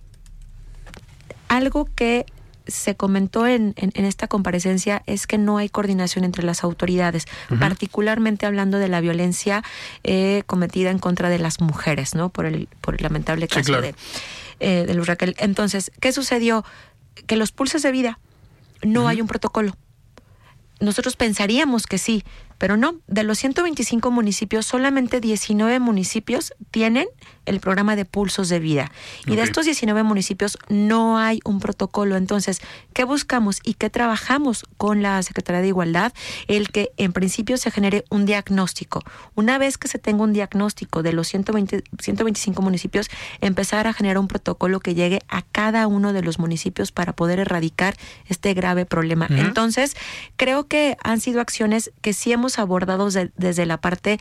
algo que se comentó en, en, esta comparecencia es que no hay coordinación entre las autoridades, particularmente hablando de la violencia eh, cometida en contra de las mujeres, ¿no? Por el, por el lamentable caso de, eh, de Raquel. Entonces, ¿qué sucedió? Que los pulsos de vida no hay un protocolo. Nosotros pensaríamos que sí, Pero no, de los 125 municipios, solamente 19 municipios tienen el programa de pulsos de vida. Y de estos 19 municipios no hay un protocolo. Entonces, ¿qué buscamos y qué trabajamos con la Secretaría de Igualdad? El que en principio se genere un diagnóstico. Una vez que se tenga un diagnóstico de los 120, 125 municipios, empezar a generar un protocolo que llegue a cada uno de los municipios para poder erradicar este grave problema. Entonces, creo que han sido acciones que sí hemos abordado desde la parte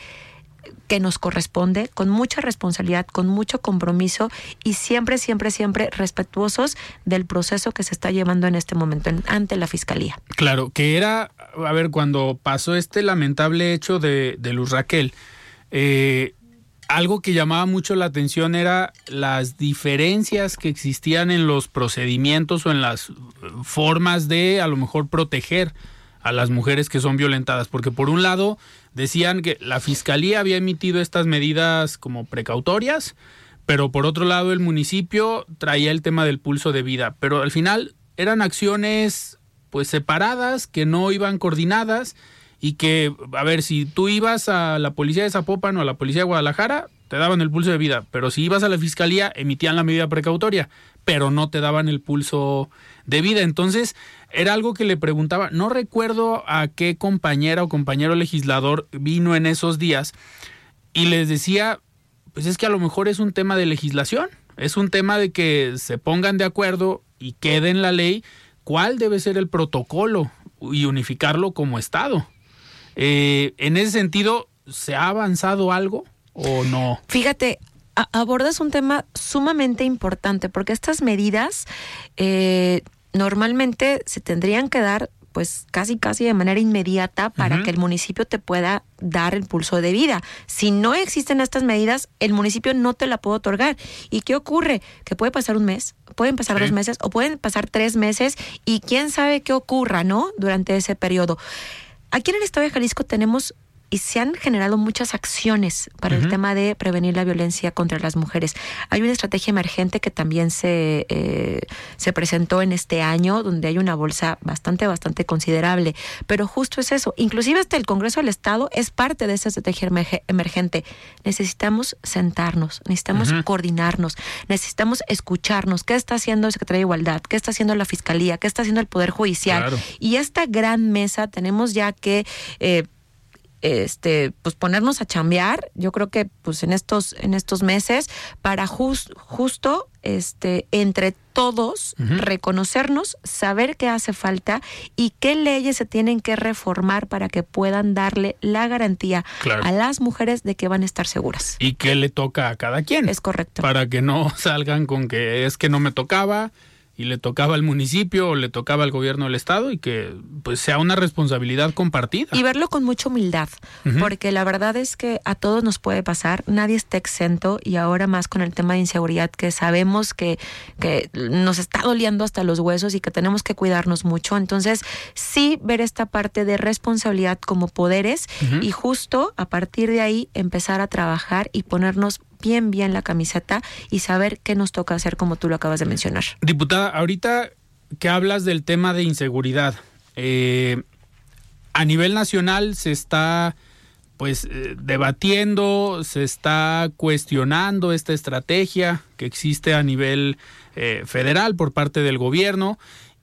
que nos corresponde, con mucha responsabilidad, con mucho compromiso y siempre, siempre, siempre respetuosos del proceso que se está llevando en este momento ante la Fiscalía. Claro, que era, a ver, cuando pasó este lamentable hecho de, de Luz Raquel, eh, algo que llamaba mucho la atención era las diferencias que existían en los procedimientos o en las formas de a lo mejor proteger a las mujeres que son violentadas, porque por un lado decían que la fiscalía había emitido estas medidas como precautorias, pero por otro lado el municipio traía el tema del pulso de vida, pero al final eran acciones pues separadas, que no iban coordinadas y que, a ver, si tú ibas a la policía de Zapopan o a la policía de Guadalajara, te daban el pulso de vida, pero si ibas a la fiscalía, emitían la medida precautoria, pero no te daban el pulso de vida. Entonces, era algo que le preguntaba, no recuerdo a qué compañera o compañero legislador vino en esos días y les decía, pues es que a lo mejor es un tema de legislación, es un tema de que se pongan de acuerdo y quede en la ley cuál debe ser el protocolo y unificarlo como Estado. Eh, en ese sentido, ¿se ha avanzado algo o no? Fíjate, abordas un tema sumamente importante porque estas medidas eh, normalmente se tendrían que dar pues casi casi de manera inmediata para que el municipio te pueda dar el pulso de vida. Si no existen estas medidas, el municipio no te la puede otorgar. ¿Y qué ocurre? Que puede pasar un mes, pueden pasar dos meses o pueden pasar tres meses y quién sabe qué ocurra, ¿no? Durante ese periodo. Aquí en el estado de Jalisco tenemos y se han generado muchas acciones para el tema de prevenir la violencia contra las mujeres. Hay una estrategia emergente que también se, eh, se presentó en este año, donde hay una bolsa bastante, bastante considerable. Pero justo es eso. Inclusive hasta el Congreso del Estado es parte de esa estrategia emergente. Necesitamos sentarnos, necesitamos coordinarnos, necesitamos escucharnos. ¿Qué está haciendo el Secretario de Igualdad? ¿Qué está haciendo la Fiscalía? ¿Qué está haciendo el Poder Judicial? Y esta gran mesa tenemos ya que... Eh, este, pues ponernos a chambear, yo creo que pues en estos, en estos meses, para justo este, entre todos reconocernos, saber qué hace falta y qué leyes se tienen que reformar para que puedan darle la garantía a las mujeres de que van a estar seguras. Y qué le toca a cada quien. Es correcto. Para que no salgan con que es que no me tocaba, y le tocaba al municipio o le tocaba al gobierno del estado y que pues sea una responsabilidad compartida. Y verlo con mucha humildad, porque la verdad es que a todos nos puede pasar, nadie está exento y ahora más con el tema de inseguridad que sabemos que, que nos está doliendo hasta los huesos y que tenemos que cuidarnos mucho. Entonces, sí ver esta parte de responsabilidad como poderes y justo a partir de ahí empezar a trabajar y ponernos bien, bien la camiseta y saber qué nos toca hacer como tú lo acabas de mencionar. Diputada, ahorita que hablas del tema de inseguridad, eh, a nivel nacional se está pues eh, debatiendo, se está cuestionando esta estrategia que existe a nivel eh, federal por parte del gobierno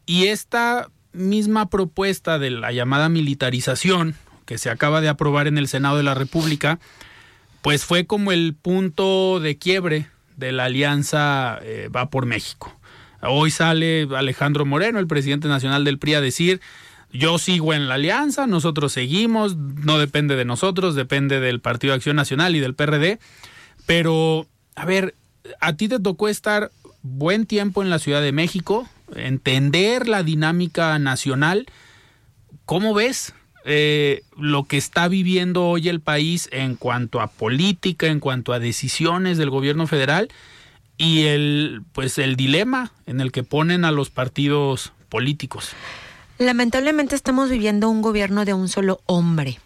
y esta misma propuesta de la llamada militarización que se acaba de aprobar en el Senado de la República, pues fue como el punto de quiebre de la alianza eh, Va por México. Hoy sale Alejandro Moreno, el presidente nacional del PRI, a decir, yo sigo en la alianza, nosotros seguimos, no depende de nosotros, depende del Partido de Acción Nacional y del PRD. Pero, a ver, a ti te tocó estar buen tiempo en la Ciudad de México, entender la dinámica nacional. ¿Cómo ves eh, lo que está viviendo hoy el país en cuanto a política, en cuanto a decisiones del gobierno federal y el pues el dilema en el que ponen a los partidos políticos. Lamentablemente estamos viviendo un gobierno de un solo hombre.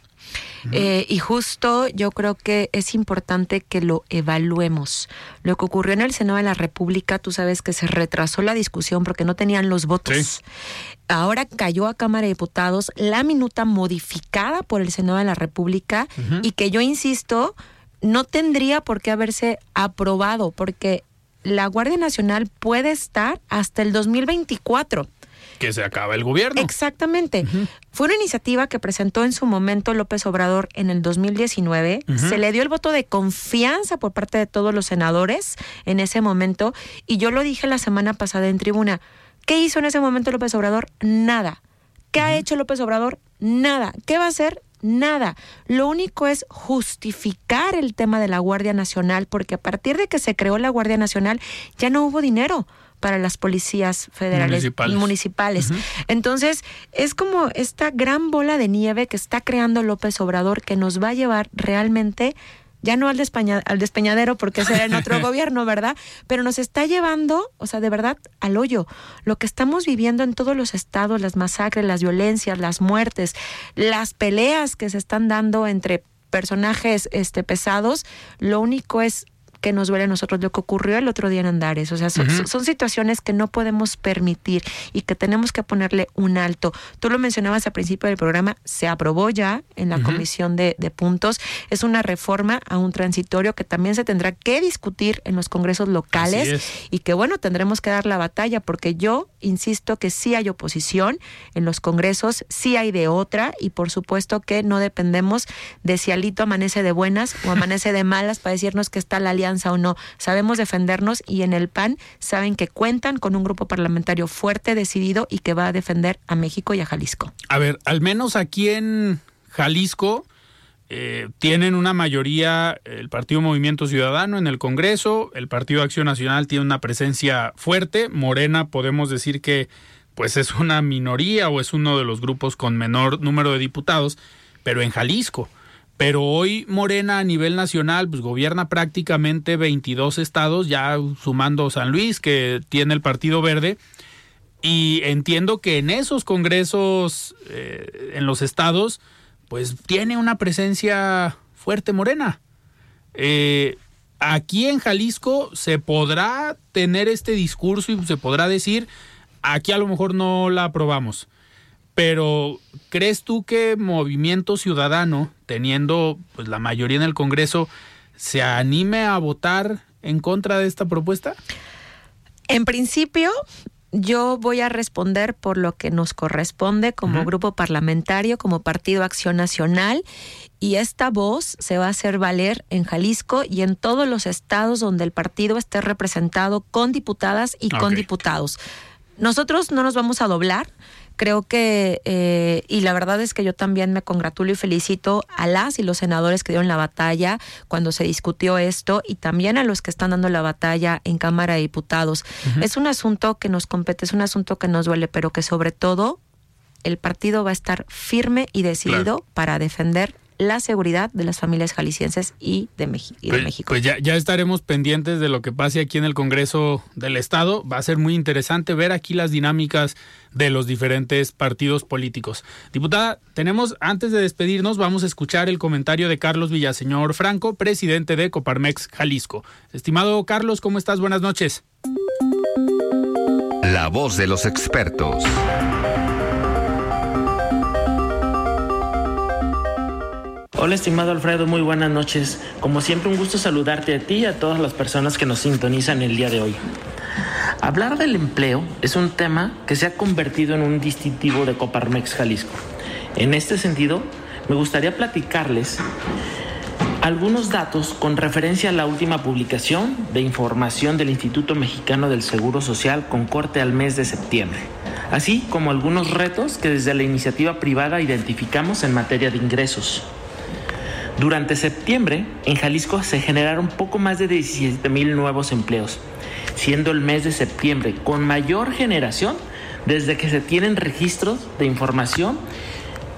Eh, y justo yo creo que es importante que lo evaluemos. Lo que ocurrió en el Senado de la República, tú sabes que se retrasó la discusión porque no tenían los votos. Ahora cayó a Cámara de Diputados la minuta modificada por el Senado de la República y que yo insisto, no tendría por qué haberse aprobado porque la Guardia Nacional puede estar hasta el 2024 que se acaba el gobierno. Exactamente. Fue una iniciativa que presentó en su momento López Obrador en el 2019. Se le dio el voto de confianza por parte de todos los senadores en ese momento. Y yo lo dije la semana pasada en tribuna. ¿Qué hizo en ese momento López Obrador? Nada. ¿Qué ha hecho López Obrador? Nada. ¿Qué va a hacer? Nada. Lo único es justificar el tema de la Guardia Nacional, porque a partir de que se creó la Guardia Nacional ya no hubo dinero para las policías federales municipales. municipales. Entonces, es como esta gran bola de nieve que está creando López Obrador que nos va a llevar realmente ya no al, al despeñadero porque será en otro gobierno, ¿verdad? Pero nos está llevando, o sea, de verdad, al hoyo. Lo que estamos viviendo en todos los estados, las masacres, las violencias, las muertes, las peleas que se están dando entre personajes este, pesados, lo único es que nos duele a nosotros lo que ocurrió el otro día en Andares. O sea, son, situaciones que no podemos permitir y que tenemos que ponerle un alto. Tú lo mencionabas al principio del programa, se aprobó ya en la comisión de, puntos. Es una reforma a un transitorio que también se tendrá que discutir en los congresos locales y que bueno, tendremos que dar la batalla porque yo insisto que sí hay oposición en los congresos, sí hay de otra y por supuesto que no dependemos de si Alito amanece de buenas o amanece de malas para decirnos que está la alianza o no. Sabemos defendernos y en el PAN saben que cuentan con un grupo parlamentario fuerte, decidido y que va a defender a México y a Jalisco. A ver, al menos aquí en Jalisco eh, tienen una mayoría el Partido Movimiento Ciudadano en el Congreso, el Partido Acción Nacional tiene una presencia fuerte, Morena podemos decir que pues es una minoría o es uno de los grupos con menor número de diputados, pero en Jalisco pero hoy Morena a nivel nacional pues gobierna prácticamente 22 estados, ya sumando San Luis que tiene el Partido Verde. Y entiendo que en esos congresos, eh, en los estados, pues tiene una presencia fuerte Morena. Eh, aquí en Jalisco se podrá tener este discurso y se podrá decir, aquí a lo mejor no la aprobamos. Pero, ¿crees tú que Movimiento Ciudadano, teniendo pues la mayoría en el Congreso, se anime a votar en contra de esta propuesta? En principio, yo voy a responder por lo que nos corresponde como grupo parlamentario, como Partido Acción Nacional, y esta voz se va a hacer valer en Jalisco y en todos los estados donde el partido esté representado con diputadas y con diputados. Nosotros no nos vamos a doblar Creo que, eh, y la verdad es que yo también me congratulo y felicito a las y los senadores que dieron la batalla cuando se discutió esto y también a los que están dando la batalla en Cámara de Diputados. Es un asunto que nos compete, es un asunto que nos duele, pero que sobre todo el partido va a estar firme y decidido para defender la seguridad de las familias jaliscienses y de, pues, México. Pues ya, ya estaremos pendientes de lo que pase aquí en el Congreso del Estado. Va a ser muy interesante ver aquí las dinámicas de los diferentes partidos políticos. Diputada, tenemos, antes de despedirnos, vamos a escuchar el comentario de Carlos Villaseñor Franco, presidente de Coparmex Jalisco. Estimado Carlos, ¿cómo estás? Buenas noches. La voz de los expertos. Hola estimado Alfredo, muy buenas noches. Como siempre un gusto saludarte a ti y a todas las personas que nos sintonizan el día de hoy. Hablar del empleo es un tema que se ha convertido en un distintivo de Coparmex Jalisco. En este sentido, me gustaría platicarles algunos datos con referencia a la última publicación de información del Instituto Mexicano del Seguro Social con corte al mes de septiembre, así como algunos retos que desde la iniciativa privada identificamos en materia de ingresos. Durante septiembre, en Jalisco se generaron poco más de 17 mil nuevos empleos, siendo el mes de septiembre con mayor generación desde que se tienen registros de información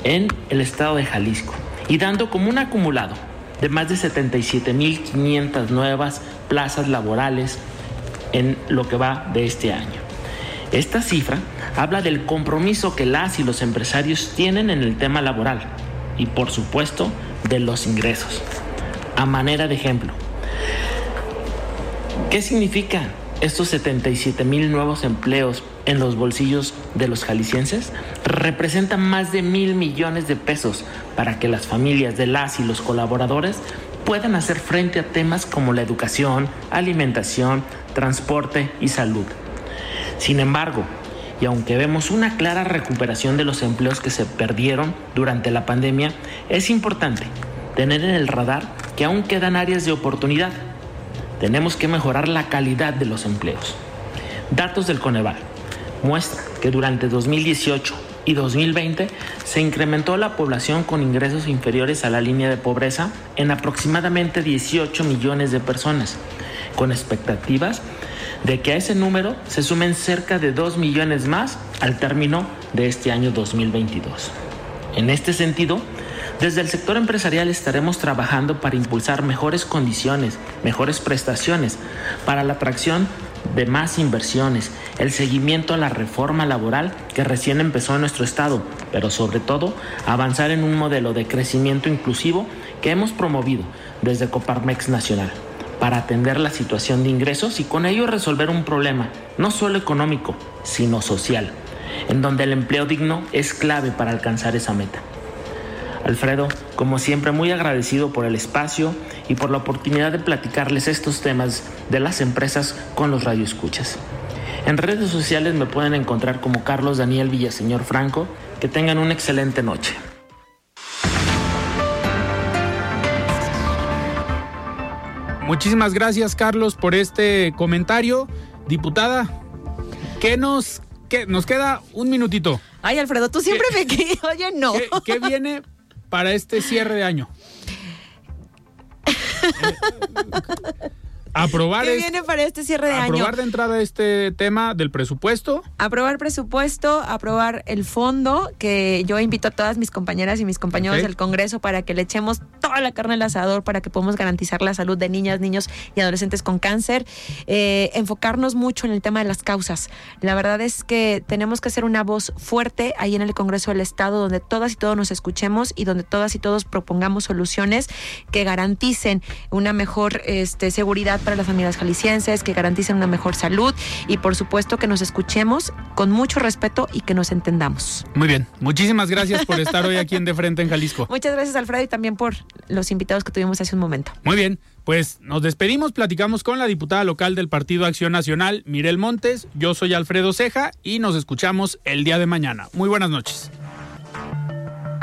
en el estado de Jalisco y dando como un acumulado de más de 77.500 nuevas plazas laborales en lo que va de este año. Esta cifra habla del compromiso que las y los empresarios tienen en el tema laboral y por supuesto de los ingresos. A manera de ejemplo, ¿qué significan estos 77 mil nuevos empleos en los bolsillos de los jaliscienses? Representan más de mil millones de pesos para que las familias de las y los colaboradores puedan hacer frente a temas como la educación, alimentación, transporte y salud. Sin embargo, y aunque vemos una clara recuperación de los empleos que se perdieron durante la pandemia, es importante tener en el radar que aún quedan áreas de oportunidad. Tenemos que mejorar la calidad de los empleos. Datos del Coneval muestran que durante 2018 y 2020 se incrementó la población con ingresos inferiores a la línea de pobreza en aproximadamente 18 millones de personas, con expectativas de que a ese número se sumen cerca de 2 millones más al término de este año 2022. En este sentido, desde el sector empresarial estaremos trabajando para impulsar mejores condiciones, mejores prestaciones para la atracción de más inversiones, el seguimiento a la reforma laboral que recién empezó en nuestro estado, pero sobre todo avanzar en un modelo de crecimiento inclusivo que hemos promovido desde Coparmex Nacional para atender la situación de ingresos y con ello resolver un problema, no solo económico, sino social, en donde el empleo digno es clave para alcanzar esa meta. Alfredo, como siempre, muy agradecido por el espacio y por la oportunidad de platicarles estos temas de las empresas con los radioescuchas. En redes sociales me pueden encontrar como Carlos Daniel Villaseñor Franco. Que tengan una excelente noche. Muchísimas gracias, Carlos, por este comentario. Diputada, ¿qué nos, qué, nos queda un minutito? Ay, Alfredo, tú siempre me quieres. Oye, no. ¿Qué, ¿Qué, viene para este cierre de año? Aprobar ¿Qué es- viene para este cierre de año? aprobar de entrada este tema del presupuesto. Aprobar presupuesto, aprobar el fondo, que yo invito a todas mis compañeras y mis compañeros del Congreso para que le echemos toda la carne al asador para que podamos garantizar la salud de niñas, niños y adolescentes con cáncer. Eh, enfocarnos mucho en el tema de las causas. La verdad es que tenemos que hacer una voz fuerte ahí en el Congreso del Estado, donde todas y todos nos escuchemos y donde todas y todos propongamos soluciones que garanticen una mejor este, seguridad para las familias jaliscienses, que garanticen una mejor salud y por supuesto que nos escuchemos con mucho respeto y que nos entendamos. Muy bien, muchísimas gracias por estar hoy aquí en De Frente en Jalisco. Muchas gracias Alfredo y también por los invitados que tuvimos hace un momento. Muy bien, pues nos despedimos, platicamos con la diputada local del Partido Acción Nacional, Mirel Montes. Yo soy Alfredo Ceja y nos escuchamos el día de mañana. Muy buenas noches.